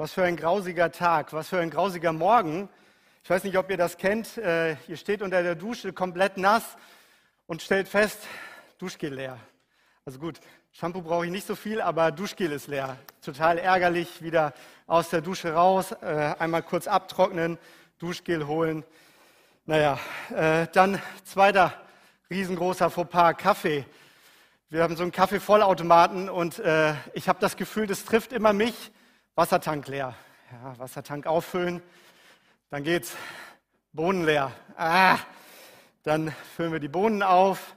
Was für ein grausiger Tag, was für ein grausiger Morgen. Ich weiß nicht, ob ihr das kennt. Äh, ihr steht unter der Dusche komplett nass und stellt fest, Duschgel leer. Also gut, Shampoo brauche ich nicht so viel, aber Duschgel ist leer. Total ärgerlich, wieder aus der Dusche raus, äh, einmal kurz abtrocknen, Duschgel holen. Naja, äh, dann zweiter riesengroßer Fauxpas, Kaffee. Wir haben so einen Kaffeevollautomaten und ich habe das Gefühl, das trifft immer mich. Wassertank leer. Ja, Wassertank auffüllen. Dann geht's. Bohnen leer. Ah, dann füllen wir die Bohnen auf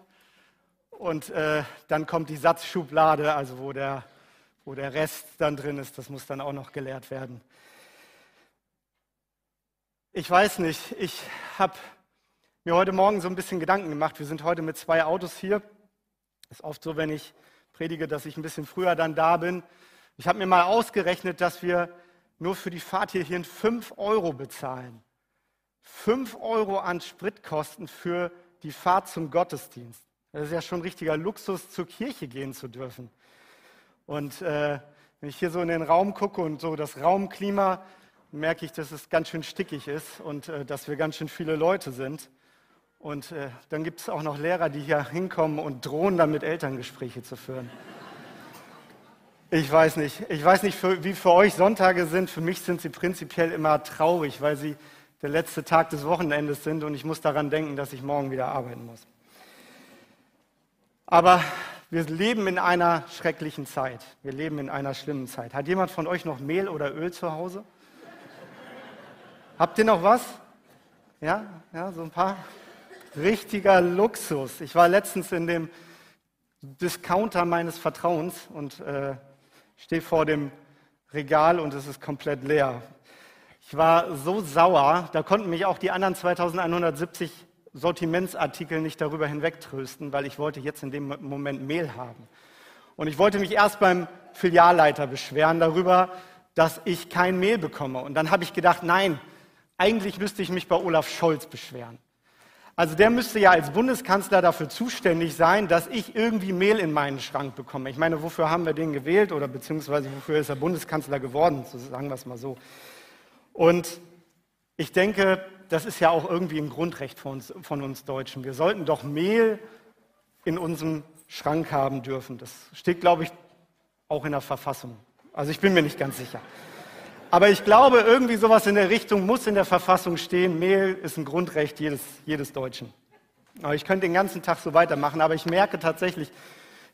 und äh, dann kommt die Satzschublade, also wo der, wo der Rest dann drin ist. Das muss dann auch noch geleert werden. Ich weiß nicht, ich habe mir heute Morgen so ein bisschen Gedanken gemacht. Wir sind heute mit zwei Autos hier. Ist oft so, wenn ich predige, dass ich ein bisschen früher dann da bin. Ich habe mir mal ausgerechnet, dass wir nur für die Fahrt hierhin 5 Euro bezahlen. 5 Euro an Spritkosten für die Fahrt zum Gottesdienst. Das ist ja schon richtiger Luxus, zur Kirche gehen zu dürfen. Und äh, wenn ich hier so in den Raum gucke und so das Raumklima, merke ich, dass es ganz schön stickig ist und äh, dass wir ganz schön viele Leute sind. Und äh, dann gibt es auch noch Lehrer, die hier hinkommen und drohen damit Elterngespräche zu führen. Ich weiß nicht. Ich weiß nicht, für, wie für euch Sonntage sind. Für mich sind sie prinzipiell immer traurig, weil sie der letzte Tag des Wochenendes sind und ich muss daran denken, dass ich morgen wieder arbeiten muss. Aber wir leben in einer schrecklichen Zeit. Wir leben in einer schlimmen Zeit. Hat jemand von euch noch Mehl oder Öl zu Hause? Habt ihr noch was? Ja, ja, so ein paar. Richtiger Luxus. Ich war letztens in dem Discounter meines Vertrauens und äh, stehe vor dem Regal und es ist komplett leer. Ich war so sauer, da konnten mich auch die anderen 2170 Sortimentsartikel nicht darüber hinwegtrösten, weil ich wollte jetzt in dem Moment Mehl haben. Und ich wollte mich erst beim Filialleiter beschweren darüber, dass ich kein Mehl bekomme. Und dann habe ich gedacht, nein, eigentlich müsste ich mich bei Olaf Scholz beschweren. Also der müsste ja als Bundeskanzler dafür zuständig sein, dass ich irgendwie Mehl in meinen Schrank bekomme. Ich meine, wofür haben wir den gewählt oder beziehungsweise wofür ist er Bundeskanzler geworden, so sagen wir es mal so. Und ich denke, das ist ja auch irgendwie ein Grundrecht von uns, von uns Deutschen. Wir sollten doch Mehl in unserem Schrank haben dürfen. Das steht, glaube ich, auch in der Verfassung. Also ich bin mir nicht ganz sicher. Aber ich glaube, irgendwie sowas in der Richtung muss in der Verfassung stehen. Mehl ist ein Grundrecht jedes, jedes Deutschen. Aber ich könnte den ganzen Tag so weitermachen, aber ich merke tatsächlich,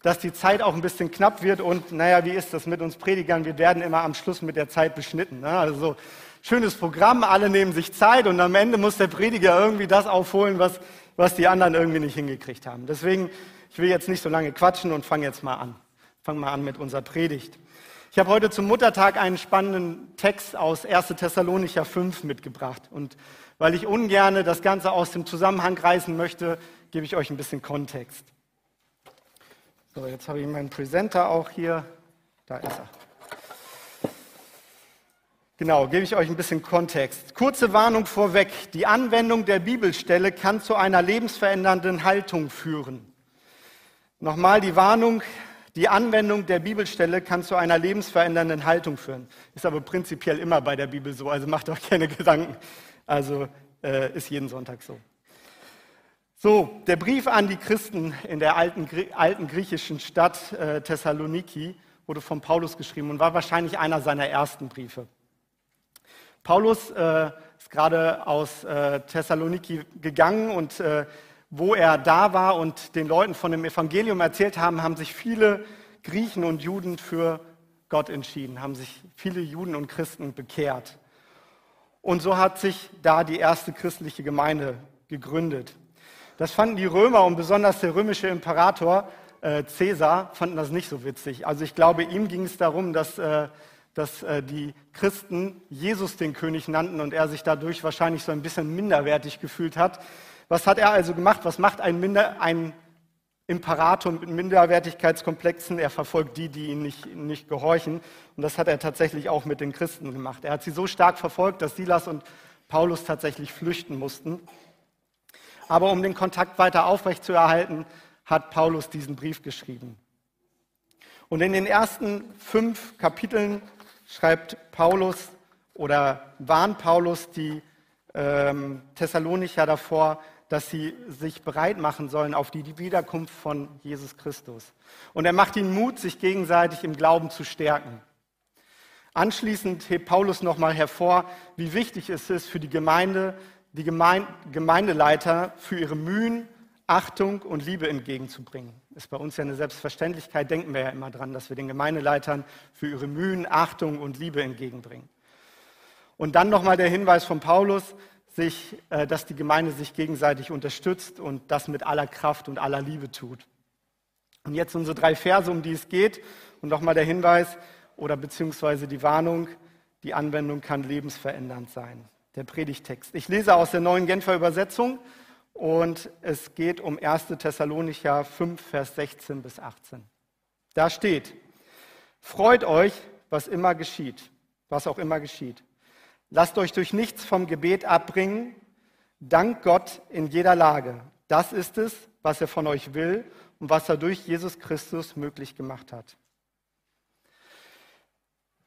dass die Zeit auch ein bisschen knapp wird und naja, wie ist das mit uns Predigern? Wir werden immer am Schluss mit der Zeit beschnitten. Ne? Also so, schönes Programm, alle nehmen sich Zeit und am Ende muss der Prediger irgendwie das aufholen, was, was die anderen irgendwie nicht hingekriegt haben. Deswegen, ich will jetzt nicht so lange quatschen und fange jetzt mal an. Fangen mal an mit unserer Predigt. Ich habe heute zum Muttertag einen spannenden Text aus 1. Thessalonicher 5 mitgebracht. Und weil ich ungern das Ganze aus dem Zusammenhang reißen möchte, gebe ich euch ein bisschen Kontext. So, jetzt habe ich meinen Presenter auch hier. Da ist er. Genau, gebe ich euch ein bisschen Kontext. Kurze Warnung vorweg. Die Anwendung der Bibelstelle kann zu einer lebensverändernden Haltung führen. Nochmal die Warnung, die Anwendung der Bibelstelle kann zu einer lebensverändernden Haltung führen. Ist aber prinzipiell immer bei der Bibel so, also macht euch keine Gedanken. Also äh, ist jeden Sonntag so. So, der Brief an die Christen in der alten, alten griechischen Stadt äh, Thessaloniki wurde von Paulus geschrieben und war wahrscheinlich einer seiner ersten Briefe. Paulus äh, ist gerade aus äh, Thessaloniki gegangen und äh, wo er da war und den Leuten von dem Evangelium erzählt haben, haben sich viele Griechen und Juden für Gott entschieden, haben sich viele Juden und Christen bekehrt. Und so hat sich da die erste christliche Gemeinde gegründet. Das fanden die Römer und besonders der römische Imperator äh, Caesar fanden das nicht so witzig. Also ich glaube, ihm ging es darum, dass, äh, dass äh, die Christen Jesus den König nannten und er sich dadurch wahrscheinlich so ein bisschen minderwertig gefühlt hat. Was hat er also gemacht? Was macht ein, Minder, ein Imperator mit Minderwertigkeitskomplexen? Er verfolgt die, die ihm nicht, nicht gehorchen. Und das hat er tatsächlich auch mit den Christen gemacht. Er hat sie so stark verfolgt, dass Silas und Paulus tatsächlich flüchten mussten. Aber um den Kontakt weiter aufrechtzuerhalten, hat Paulus diesen Brief geschrieben. Und in den ersten fünf Kapiteln schreibt Paulus oder warnt Paulus die ähm, Thessalonicher davor, dass sie sich bereit machen sollen auf die Wiederkunft von Jesus Christus. Und er macht ihnen Mut, sich gegenseitig im Glauben zu stärken. Anschließend hebt Paulus nochmal hervor, wie wichtig es ist für die Gemeinde, die Gemeindeleiter für ihre Mühen, Achtung und Liebe entgegenzubringen. Ist bei uns ja eine Selbstverständlichkeit, denken wir ja immer dran, dass wir den Gemeindeleitern für ihre Mühen, Achtung und Liebe entgegenbringen. Und dann nochmal der Hinweis von Paulus, sich, äh, dass die Gemeinde sich gegenseitig unterstützt und das mit aller Kraft und aller Liebe tut. Und jetzt unsere drei Verse, um die es geht. Und nochmal der Hinweis oder beziehungsweise die Warnung, die Anwendung kann lebensverändernd sein. Der Predigtext. Ich lese aus der neuen Genfer Übersetzung und es geht um 1. Thessalonicher 5, Vers 16 bis 18. Da steht, freut euch, was immer geschieht, was auch immer geschieht. Lasst euch durch nichts vom Gebet abbringen. Dank Gott in jeder Lage. Das ist es, was er von euch will und was er durch Jesus Christus möglich gemacht hat.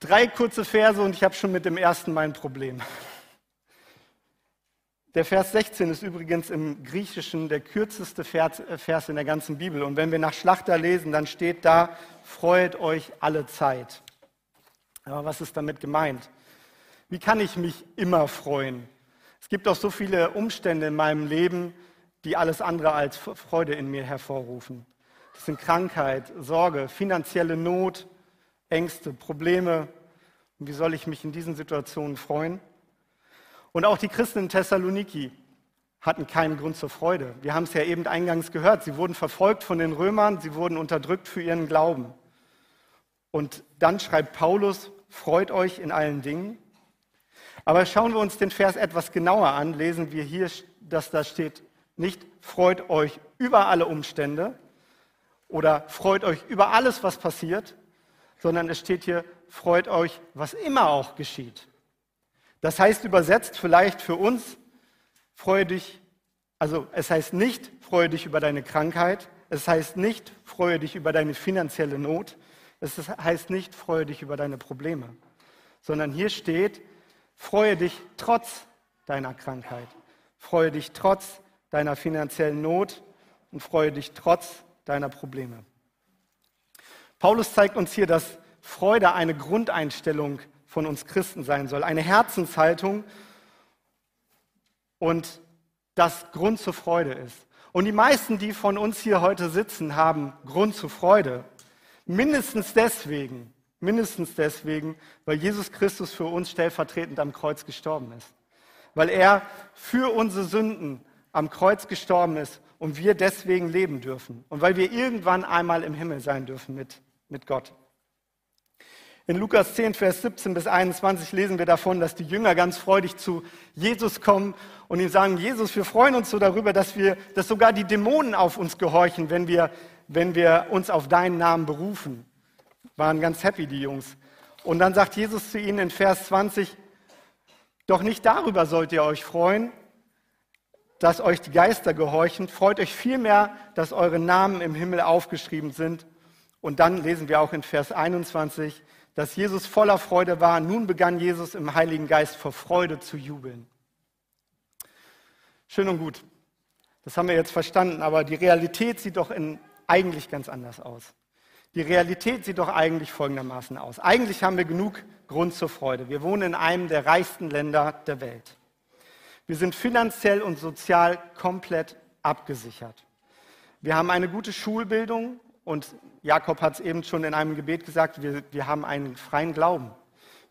Drei kurze Verse und ich habe schon mit dem ersten mein Problem. Der Vers 16 ist übrigens im Griechischen der kürzeste äh, Vers in der ganzen Bibel. Und wenn wir nach Schlachter lesen, dann steht da, freut euch alle Zeit. Aber was ist damit gemeint? Wie kann ich mich immer freuen? Es gibt auch so viele Umstände in meinem Leben, die alles andere als Freude in mir hervorrufen. Das sind Krankheit, Sorge, finanzielle Not, Ängste, Probleme. Und wie soll ich mich in diesen Situationen freuen? Und auch die Christen in Thessaloniki hatten keinen Grund zur Freude. Wir haben es ja eben eingangs gehört. Sie wurden verfolgt von den Römern, sie wurden unterdrückt für ihren Glauben. Und dann schreibt Paulus, freut euch in allen Dingen. Aber schauen wir uns den Vers etwas genauer an, lesen wir hier, dass da steht, nicht freut euch über alle Umstände oder freut euch über alles, was passiert, sondern es steht hier, freut euch, was immer auch geschieht. Das heißt übersetzt vielleicht für uns, freue dich, also es heißt nicht, freue dich über deine Krankheit, es heißt nicht, freue dich über deine finanzielle Not, es heißt nicht, freue dich über deine Probleme, sondern hier steht, Freue dich trotz deiner Krankheit. Freue dich trotz deiner finanziellen Not und freue dich trotz deiner Probleme. Paulus zeigt uns hier, dass Freude eine Grundeinstellung von uns Christen sein soll, eine Herzenshaltung und das Grund zur Freude ist. Und die meisten, die von uns hier heute sitzen, haben Grund zur Freude. Mindestens deswegen, Mindestens deswegen, weil Jesus Christus für uns stellvertretend am Kreuz gestorben ist. Weil er für unsere Sünden am Kreuz gestorben ist und wir deswegen leben dürfen. Und weil wir irgendwann einmal im Himmel sein dürfen mit, mit Gott. In Lukas 10, Vers 17 bis 21 lesen wir davon, dass die Jünger ganz freudig zu Jesus kommen und ihm sagen, Jesus, wir freuen uns so darüber, dass wir, dass sogar die Dämonen auf uns gehorchen, wenn wir, wenn wir uns auf deinen Namen berufen waren ganz happy, die Jungs. Und dann sagt Jesus zu ihnen in Vers 20, doch nicht darüber sollt ihr euch freuen, dass euch die Geister gehorchen. Freut euch vielmehr, dass eure Namen im Himmel aufgeschrieben sind. Und dann lesen wir auch in Vers 21, dass Jesus voller Freude war. Nun begann Jesus im Heiligen Geist vor Freude zu jubeln. Schön und gut. Das haben wir jetzt verstanden, aber die Realität sieht doch in, eigentlich ganz anders aus. Die Realität sieht doch eigentlich folgendermaßen aus. Eigentlich haben wir genug Grund zur Freude. Wir wohnen in einem der reichsten Länder der Welt. Wir sind finanziell und sozial komplett abgesichert. Wir haben eine gute Schulbildung und Jakob hat es eben schon in einem Gebet gesagt, wir, wir haben einen freien Glauben.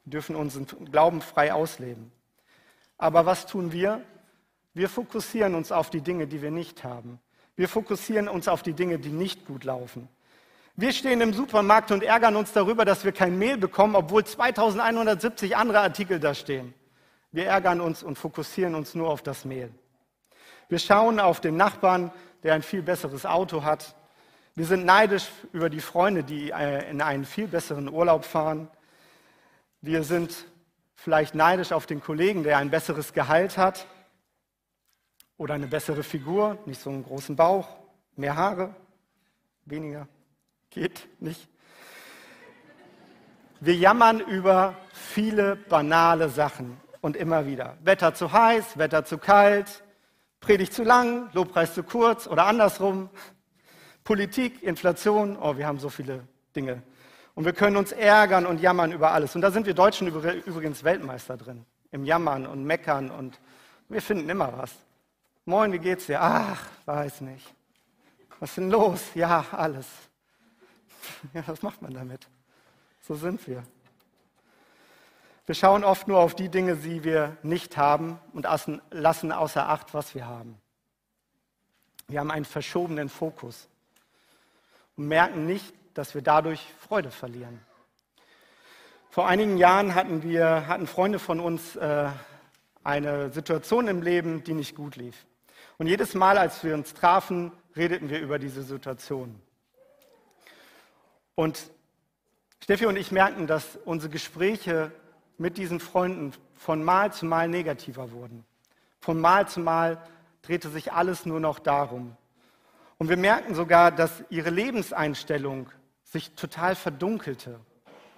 Wir dürfen unseren Glauben frei ausleben. Aber was tun wir? Wir fokussieren uns auf die Dinge, die wir nicht haben. Wir fokussieren uns auf die Dinge, die nicht gut laufen. Wir stehen im Supermarkt und ärgern uns darüber, dass wir kein Mehl bekommen, obwohl 2170 andere Artikel da stehen. Wir ärgern uns und fokussieren uns nur auf das Mehl. Wir schauen auf den Nachbarn, der ein viel besseres Auto hat. Wir sind neidisch über die Freunde, die äh, in einen viel besseren Urlaub fahren. Wir sind vielleicht neidisch auf den Kollegen, der ein besseres Gehalt hat oder eine bessere Figur, nicht so einen großen Bauch, mehr Haare, weniger. Geht nicht. Wir jammern über viele banale Sachen und immer wieder. Wetter zu heiß, Wetter zu kalt, Predigt zu lang, Lobpreis zu kurz oder andersrum. Politik, Inflation, oh, wir haben so viele Dinge. Und wir können uns ärgern und jammern über alles. Und da sind wir Deutschen übrigens Weltmeister drin. Im Jammern und Meckern und wir finden immer was. Moin, wie geht's dir? Ach, weiß nicht. Was ist denn los? Ja, alles. Ja, was macht man damit? So sind wir. Wir schauen oft nur auf die Dinge, die wir nicht haben und lassen außer Acht, was wir haben. Wir haben einen verschobenen Fokus und merken nicht, dass wir dadurch Freude verlieren. Vor einigen Jahren hatten wir, hatten Freunde von uns äh, eine Situation im Leben, die nicht gut lief. Und jedes Mal, als wir uns trafen, redeten wir über diese Situation. Und Steffi und ich merkten, dass unsere Gespräche mit diesen Freunden von Mal zu Mal negativer wurden. Von Mal zu Mal drehte sich alles nur noch darum. Und wir merkten sogar, dass ihre Lebenseinstellung sich total verdunkelte.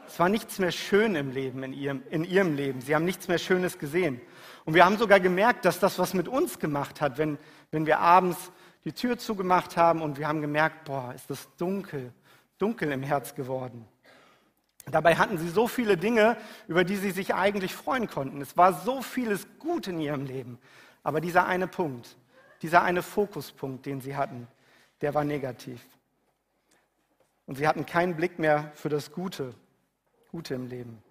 Es war nichts mehr schön im Leben, in ihrem, in ihrem Leben. Sie haben nichts mehr Schönes gesehen. Und wir haben sogar gemerkt, dass das was mit uns gemacht hat, wenn, wenn wir abends die Tür zugemacht haben und wir haben gemerkt, boah, ist das dunkel, dunkel im Herz geworden. Dabei hatten sie so viele Dinge, über die sie sich eigentlich freuen konnten. Es war so vieles gut in ihrem Leben. Aber dieser eine Punkt, dieser eine Fokuspunkt, den sie hatten, der war negativ. Und sie hatten keinen Blick mehr für das Gute, Gute im Leben.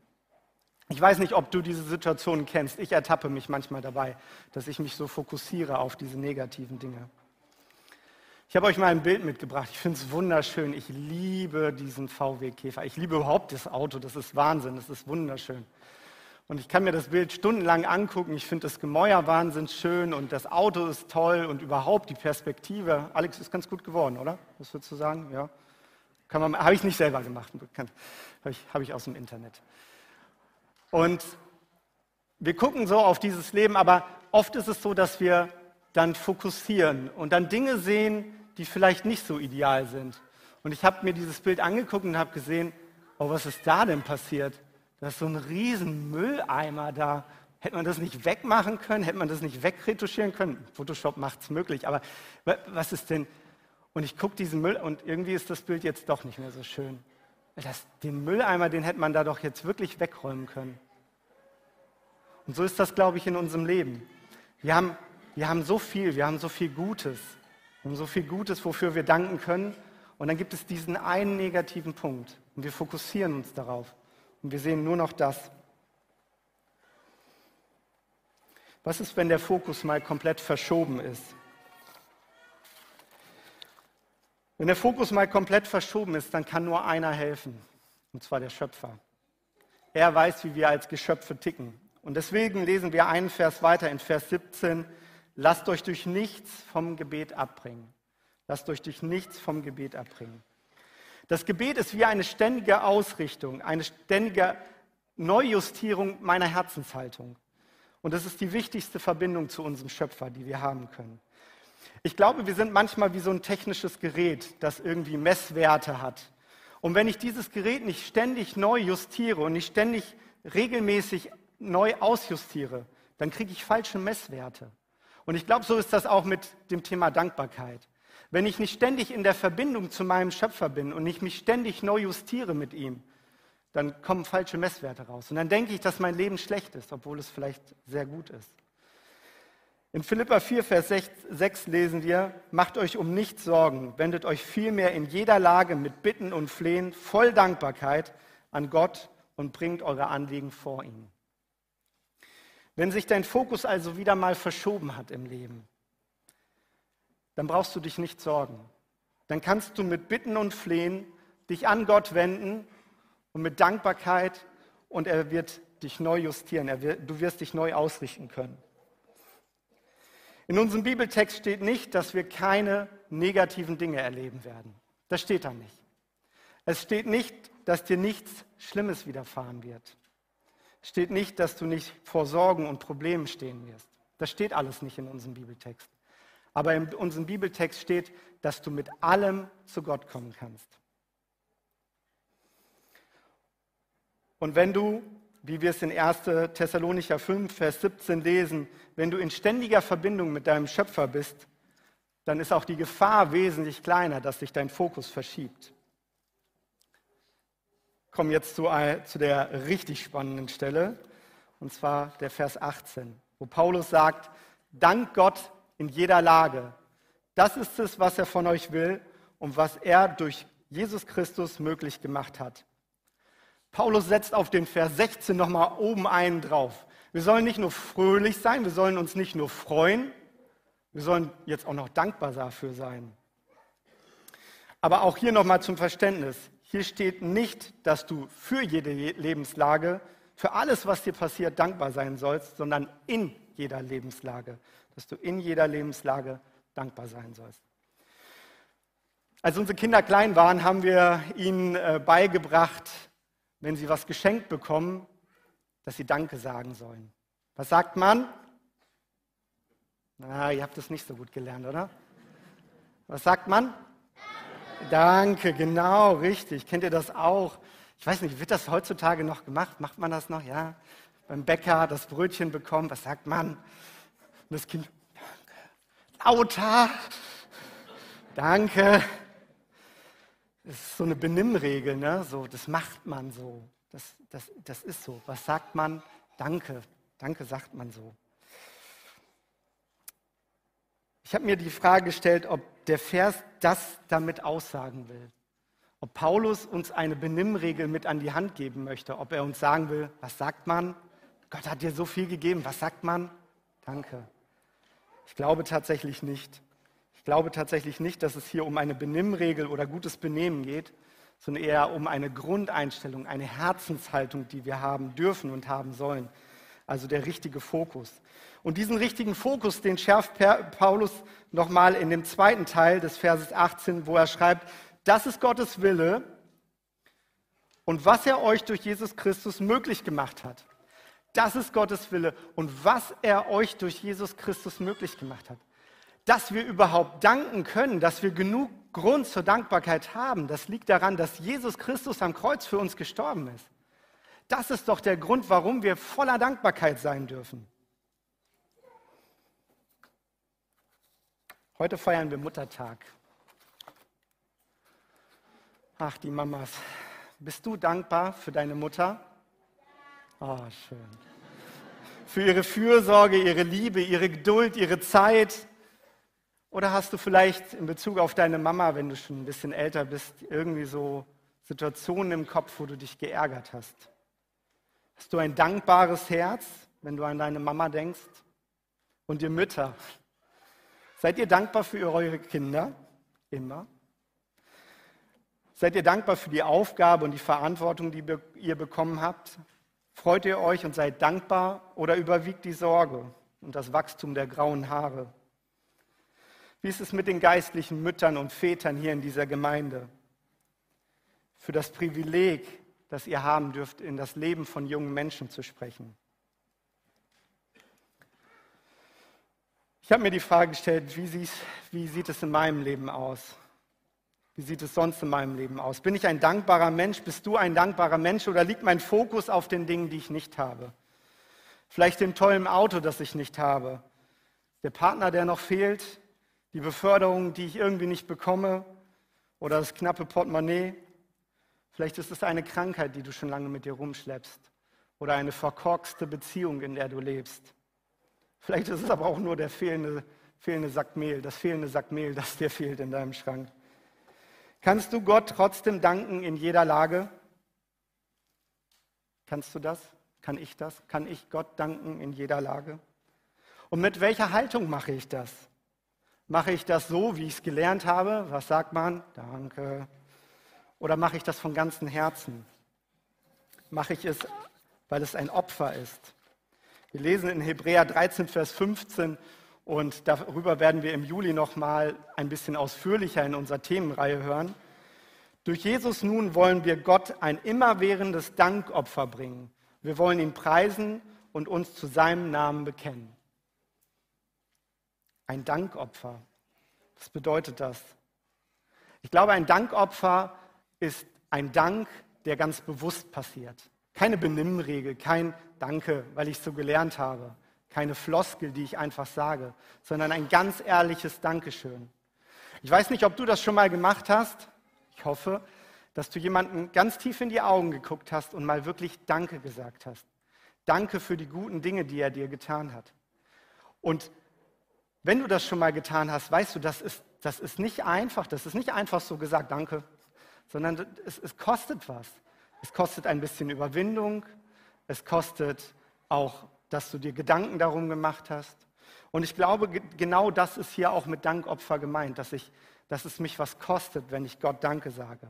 Ich weiß nicht, ob du diese Situation kennst. Ich ertappe mich manchmal dabei, dass ich mich so fokussiere auf diese negativen Dinge. Ich habe euch mal ein Bild mitgebracht. Ich finde es wunderschön. Ich liebe diesen VW Käfer. Ich liebe überhaupt das Auto. Das ist Wahnsinn. Das ist wunderschön. Und ich kann mir das Bild stundenlang angucken. Ich finde das Gemäuer wahnsinnig schön und das Auto ist toll und überhaupt die Perspektive. Alex ist ganz gut geworden, oder? Was würdest du sagen? Ja. Habe ich nicht selber gemacht. Habe ich, hab ich aus dem Internet. Und wir gucken so auf dieses Leben, aber oft ist es so, dass wir dann fokussieren und dann Dinge sehen, die vielleicht nicht so ideal sind. Und ich habe mir dieses Bild angeguckt und habe gesehen, oh, was ist da denn passiert? Da ist so ein riesen Mülleimer da. Hätte man das nicht wegmachen können? Hätte man das nicht wegretuschieren können? Photoshop macht es möglich, aber was ist denn? Und ich gucke diesen Müll und irgendwie ist das Bild jetzt doch nicht mehr so schön. Das, den Mülleimer, den hätte man da doch jetzt wirklich wegräumen können. Und so ist das, glaube ich, in unserem Leben. Wir haben, wir haben so viel, wir haben so viel Gutes. Wir so viel Gutes, wofür wir danken können. Und dann gibt es diesen einen negativen Punkt. Und wir fokussieren uns darauf. Und wir sehen nur noch das. Was ist, wenn der Fokus mal komplett verschoben ist? Wenn der Fokus mal komplett verschoben ist, dann kann nur einer helfen, und zwar der Schöpfer. Er weiß, wie wir als Geschöpfe ticken. Und deswegen lesen wir einen Vers weiter in Vers 17. Lasst euch durch nichts vom Gebet abbringen. Lasst euch durch nichts vom Gebet abbringen. Das Gebet ist wie eine ständige Ausrichtung, eine ständige Neujustierung meiner Herzenshaltung. Und das ist die wichtigste Verbindung zu unserem Schöpfer, die wir haben können. Ich glaube, wir sind manchmal wie so ein technisches Gerät, das irgendwie Messwerte hat. Und wenn ich dieses Gerät nicht ständig neu justiere und nicht ständig regelmäßig neu ausjustiere, dann kriege ich falsche Messwerte. Und ich glaube, so ist das auch mit dem Thema Dankbarkeit. Wenn ich nicht ständig in der Verbindung zu meinem Schöpfer bin und ich mich ständig neu justiere mit ihm, dann kommen falsche Messwerte raus. Und dann denke ich, dass mein Leben schlecht ist, obwohl es vielleicht sehr gut ist. In Philippa 4, Vers 6 lesen wir, macht euch um nichts Sorgen, wendet euch vielmehr in jeder Lage mit Bitten und Flehen voll Dankbarkeit an Gott und bringt eure Anliegen vor ihn. Wenn sich dein Fokus also wieder mal verschoben hat im Leben, dann brauchst du dich nicht sorgen. Dann kannst du mit Bitten und Flehen dich an Gott wenden und mit Dankbarkeit und er wird dich neu justieren, wird, du wirst dich neu ausrichten können. In unserem Bibeltext steht nicht, dass wir keine negativen Dinge erleben werden. Das steht da nicht. Es steht nicht, dass dir nichts Schlimmes widerfahren wird. Steht nicht, dass du nicht vor Sorgen und Problemen stehen wirst. Das steht alles nicht in unserem Bibeltext. Aber in unserem Bibeltext steht, dass du mit allem zu Gott kommen kannst. Und wenn du, wie wir es in 1. Thessalonicher 5, Vers 17 lesen, wenn du in ständiger Verbindung mit deinem Schöpfer bist, dann ist auch die Gefahr wesentlich kleiner, dass sich dein Fokus verschiebt. Kommen jetzt zu, zu der richtig spannenden Stelle, und zwar der Vers 18, wo Paulus sagt, Dank Gott in jeder Lage. Das ist es, was er von euch will und was er durch Jesus Christus möglich gemacht hat. Paulus setzt auf den Vers 16 nochmal oben einen drauf. Wir sollen nicht nur fröhlich sein, wir sollen uns nicht nur freuen, wir sollen jetzt auch noch dankbar dafür sein. Aber auch hier nochmal zum Verständnis. Hier steht nicht, dass du für jede Lebenslage, für alles, was dir passiert, dankbar sein sollst, sondern in jeder Lebenslage. Dass du in jeder Lebenslage dankbar sein sollst. Als unsere Kinder klein waren, haben wir ihnen äh, beigebracht, wenn sie was geschenkt bekommen, dass sie Danke sagen sollen. Was sagt man? Na, ihr habt es nicht so gut gelernt, oder? Was sagt man? Danke, genau, richtig. Kennt ihr das auch? Ich weiß nicht, wird das heutzutage noch gemacht? Macht man das noch? Ja. Beim Bäcker das Brötchen bekommen, was sagt man? Und das Kind, danke. Lauter. Danke. Das ist so eine Benimmregel, ne? So, das macht man so. Das, das, das ist so. Was sagt man? Danke. Danke sagt man so. Ich habe mir die Frage gestellt, ob der Vers das damit aussagen will. Ob Paulus uns eine Benimmregel mit an die Hand geben möchte. Ob er uns sagen will, was sagt man? Gott hat dir so viel gegeben. Was sagt man? Danke. Ich glaube tatsächlich nicht. Ich glaube tatsächlich nicht, dass es hier um eine Benimmregel oder gutes Benehmen geht, sondern eher um eine Grundeinstellung, eine Herzenshaltung, die wir haben dürfen und haben sollen. Also der richtige Fokus. Und diesen richtigen Fokus, den schärft Paulus nochmal in dem zweiten Teil des Verses 18, wo er schreibt, das ist Gottes Wille und was er euch durch Jesus Christus möglich gemacht hat. Das ist Gottes Wille und was er euch durch Jesus Christus möglich gemacht hat dass wir überhaupt danken können, dass wir genug Grund zur Dankbarkeit haben, das liegt daran, dass Jesus Christus am Kreuz für uns gestorben ist. Das ist doch der Grund, warum wir voller Dankbarkeit sein dürfen. Heute feiern wir Muttertag. Ach, die Mamas. Bist du dankbar für deine Mutter? Oh, schön. Für ihre Fürsorge, ihre Liebe, ihre Geduld, ihre Zeit, oder hast du vielleicht in Bezug auf deine Mama, wenn du schon ein bisschen älter bist, irgendwie so Situationen im Kopf, wo du dich geärgert hast? Hast du ein dankbares Herz, wenn du an deine Mama denkst? Und ihr Mütter, seid ihr dankbar für eure Kinder? Immer. Seid ihr dankbar für die Aufgabe und die Verantwortung, die ihr bekommen habt? Freut ihr euch und seid dankbar oder überwiegt die Sorge und das Wachstum der grauen Haare? Wie ist es mit den geistlichen Müttern und Vätern hier in dieser Gemeinde? Für das Privileg, das ihr haben dürft, in das Leben von jungen Menschen zu sprechen. Ich habe mir die Frage gestellt, wie, wie sieht es in meinem Leben aus? Wie sieht es sonst in meinem Leben aus? Bin ich ein dankbarer Mensch? Bist du ein dankbarer Mensch? Oder liegt mein Fokus auf den Dingen, die ich nicht habe? Vielleicht dem tollen Auto, das ich nicht habe. Der Partner, der noch fehlt die Beförderung, die ich irgendwie nicht bekomme oder das knappe Portemonnaie. Vielleicht ist es eine Krankheit, die du schon lange mit dir rumschleppst oder eine verkorkste Beziehung, in der du lebst. Vielleicht ist es aber auch nur der fehlende, fehlende Sack Mehl, das fehlende Sack Mehl, das dir fehlt in deinem Schrank. Kannst du Gott trotzdem danken in jeder Lage? Kannst du das? Kann ich das? Kann ich Gott danken in jeder Lage? Und mit welcher Haltung mache ich das? Mache ich das so, wie ich es gelernt habe? Was sagt man? Danke. Oder mache ich das von ganzem Herzen? Mache ich es, weil es ein Opfer ist? Wir lesen in Hebräer 13, Vers 15 und darüber werden wir im Juli noch mal ein bisschen ausführlicher in unserer Themenreihe hören. Durch Jesus nun wollen wir Gott ein immerwährendes Dankopfer bringen. Wir wollen ihn preisen und uns zu seinem Namen bekennen. Ein Dankopfer. Was bedeutet das? Ich glaube, ein Dankopfer ist ein Dank, der ganz bewusst passiert. Keine Benimmregel, kein Danke, weil ich so gelernt habe, keine Floskel, die ich einfach sage, sondern ein ganz ehrliches Dankeschön. Ich weiß nicht, ob du das schon mal gemacht hast. Ich hoffe, dass du jemanden ganz tief in die Augen geguckt hast und mal wirklich Danke gesagt hast. Danke für die guten Dinge, die er dir getan hat. Und wenn du das schon mal getan hast, weißt du, das ist, das ist nicht einfach. Das ist nicht einfach so gesagt, danke, sondern es, es kostet was. Es kostet ein bisschen Überwindung. Es kostet auch, dass du dir Gedanken darum gemacht hast. Und ich glaube, genau das ist hier auch mit Dankopfer gemeint, dass, ich, dass es mich was kostet, wenn ich Gott Danke sage.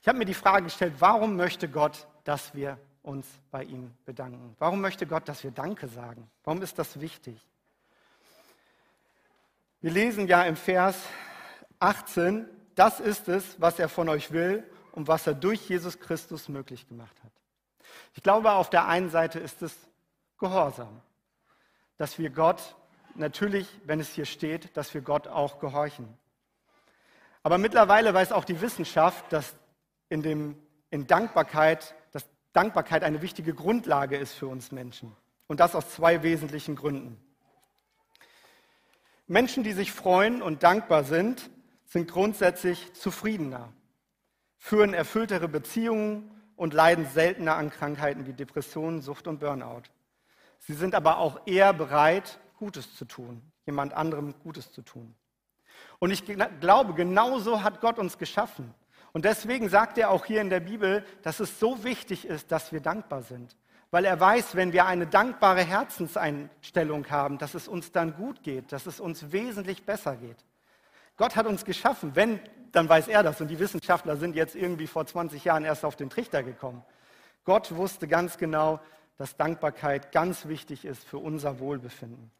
Ich habe mir die Frage gestellt, warum möchte Gott, dass wir uns bei ihm bedanken? Warum möchte Gott, dass wir Danke sagen? Warum ist das wichtig? Wir lesen ja im Vers 18, das ist es, was er von euch will und was er durch Jesus Christus möglich gemacht hat. Ich glaube, auf der einen Seite ist es Gehorsam, dass wir Gott, natürlich, wenn es hier steht, dass wir Gott auch gehorchen. Aber mittlerweile weiß auch die Wissenschaft, dass in, dem, in Dankbarkeit, dass Dankbarkeit eine wichtige Grundlage ist für uns Menschen. Und das aus zwei wesentlichen Gründen. Menschen, die sich freuen und dankbar sind, sind grundsätzlich zufriedener, führen erfülltere Beziehungen und leiden seltener an Krankheiten wie Depressionen, Sucht und Burnout. Sie sind aber auch eher bereit, Gutes zu tun, jemand anderem Gutes zu tun. Und ich glaube, genauso hat Gott uns geschaffen. Und deswegen sagt er auch hier in der Bibel, dass es so wichtig ist, dass wir dankbar sind weil er weiß, wenn wir eine dankbare Herzenseinstellung haben, dass es uns dann gut geht, dass es uns wesentlich besser geht. Gott hat uns geschaffen, wenn, dann weiß er das und die Wissenschaftler sind jetzt irgendwie vor 20 Jahren erst auf den Trichter gekommen. Gott wusste ganz genau, dass Dankbarkeit ganz wichtig ist für unser Wohlbefinden.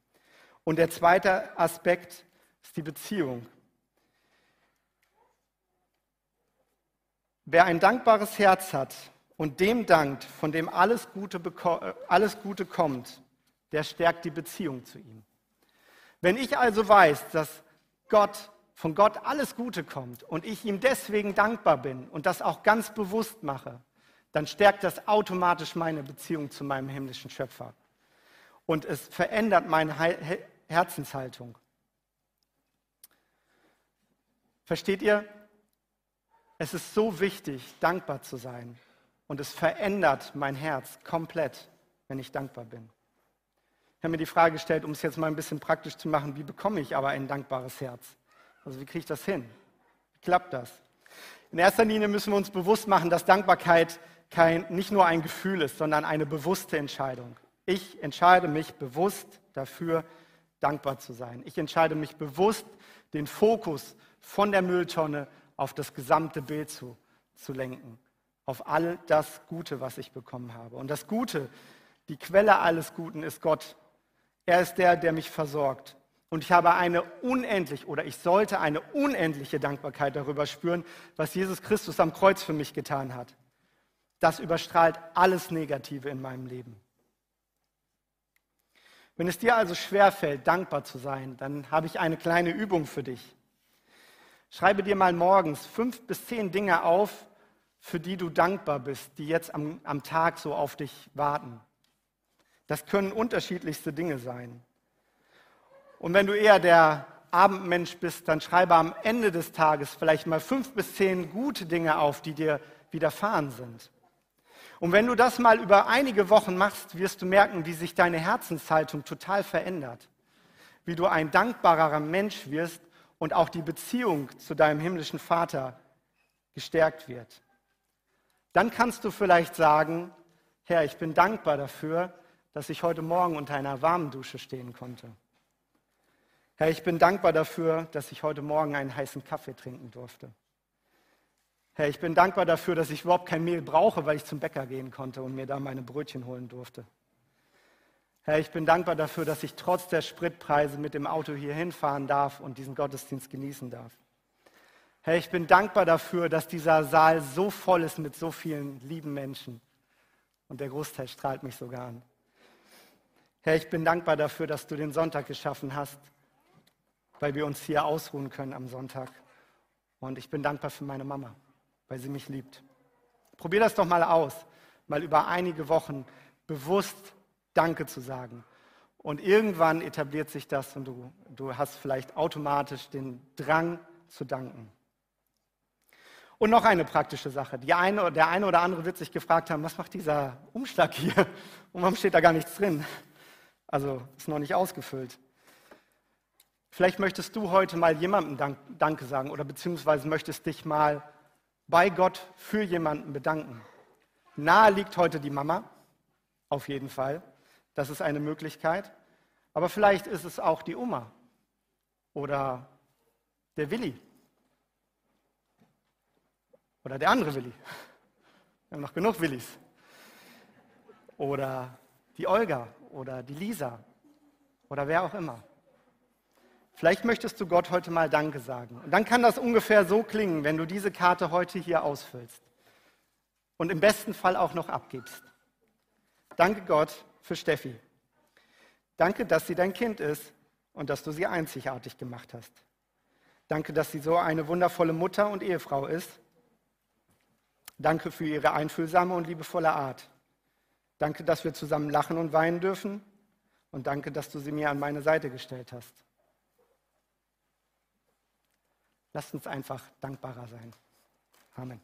Und der zweite Aspekt ist die Beziehung. Wer ein dankbares Herz hat, und dem dankt, von dem alles Gute, äh, alles Gute kommt, der stärkt die Beziehung zu ihm. Wenn ich also weiß, dass Gott, von Gott alles Gute kommt und ich ihm deswegen dankbar bin und das auch ganz bewusst mache, dann stärkt das automatisch meine Beziehung zu meinem himmlischen Schöpfer. Und es verändert meine Herzenshaltung. Versteht ihr? Es ist so wichtig, dankbar zu sein. Und es verändert mein Herz komplett, wenn ich dankbar bin. Ich habe mir die Frage gestellt, um es jetzt mal ein bisschen praktisch zu machen, wie bekomme ich aber ein dankbares Herz? Also wie kriege ich das hin? Wie klappt das? In erster Linie müssen wir uns bewusst machen, dass Dankbarkeit kein, nicht nur ein Gefühl ist, sondern eine bewusste Entscheidung. Ich entscheide mich bewusst dafür, dankbar zu sein. Ich entscheide mich bewusst, den Fokus von der Mülltonne auf das gesamte Bild zu, zu lenken auf all das Gute, was ich bekommen habe. Und das Gute, die Quelle alles Guten ist Gott. Er ist der, der mich versorgt. Und ich habe eine unendlich oder ich sollte eine unendliche Dankbarkeit darüber spüren, was Jesus Christus am Kreuz für mich getan hat. Das überstrahlt alles Negative in meinem Leben. Wenn es dir also schwerfällt, dankbar zu sein, dann habe ich eine kleine Übung für dich. Schreibe dir mal morgens fünf bis zehn Dinge auf, für die du dankbar bist, die jetzt am, am Tag so auf dich warten. Das können unterschiedlichste Dinge sein. Und wenn du eher der Abendmensch bist, dann schreibe am Ende des Tages vielleicht mal fünf bis zehn gute Dinge auf, die dir widerfahren sind. Und wenn du das mal über einige Wochen machst, wirst du merken, wie sich deine Herzenshaltung total verändert. Wie du ein dankbarer Mensch wirst und auch die Beziehung zu deinem himmlischen Vater gestärkt wird. Dann kannst du vielleicht sagen, Herr, ich bin dankbar dafür, dass ich heute Morgen unter einer warmen Dusche stehen konnte. Herr, ich bin dankbar dafür, dass ich heute Morgen einen heißen Kaffee trinken durfte. Herr, ich bin dankbar dafür, dass ich überhaupt kein Mehl brauche, weil ich zum Bäcker gehen konnte und mir da meine Brötchen holen durfte. Herr, ich bin dankbar dafür, dass ich trotz der Spritpreise mit dem Auto hier hinfahren darf und diesen Gottesdienst genießen darf. Herr, ich bin dankbar dafür, dass dieser Saal so voll ist mit so vielen lieben Menschen. Und der Großteil strahlt mich sogar an. Herr, ich bin dankbar dafür, dass du den Sonntag geschaffen hast, weil wir uns hier ausruhen können am Sonntag. Und ich bin dankbar für meine Mama, weil sie mich liebt. Probier das doch mal aus, mal über einige Wochen bewusst Danke zu sagen. Und irgendwann etabliert sich das und du, du hast vielleicht automatisch den Drang zu danken. Und noch eine praktische Sache. Eine, der eine oder andere wird sich gefragt haben, was macht dieser Umschlag hier? Und warum steht da gar nichts drin? Also ist noch nicht ausgefüllt. Vielleicht möchtest du heute mal jemandem Dank, Danke sagen oder beziehungsweise möchtest dich mal bei Gott für jemanden bedanken. Nahe liegt heute die Mama, auf jeden Fall. Das ist eine Möglichkeit. Aber vielleicht ist es auch die Oma oder der Willi oder der andere Willi. Wir haben noch genug Willis. Oder die Olga oder die Lisa oder wer auch immer. Vielleicht möchtest du Gott heute mal Danke sagen. Und dann kann das ungefähr so klingen, wenn du diese Karte heute hier ausfüllst und im besten Fall auch noch abgibst. Danke Gott für Steffi. Danke, dass sie dein Kind ist und dass du sie einzigartig gemacht hast. Danke, dass sie so eine wundervolle Mutter und Ehefrau ist. Danke für ihre einfühlsame und liebevolle Art. Danke, dass wir zusammen lachen und weinen dürfen. Und danke, dass du sie mir an meine Seite gestellt hast. Lasst uns einfach dankbarer sein. Amen.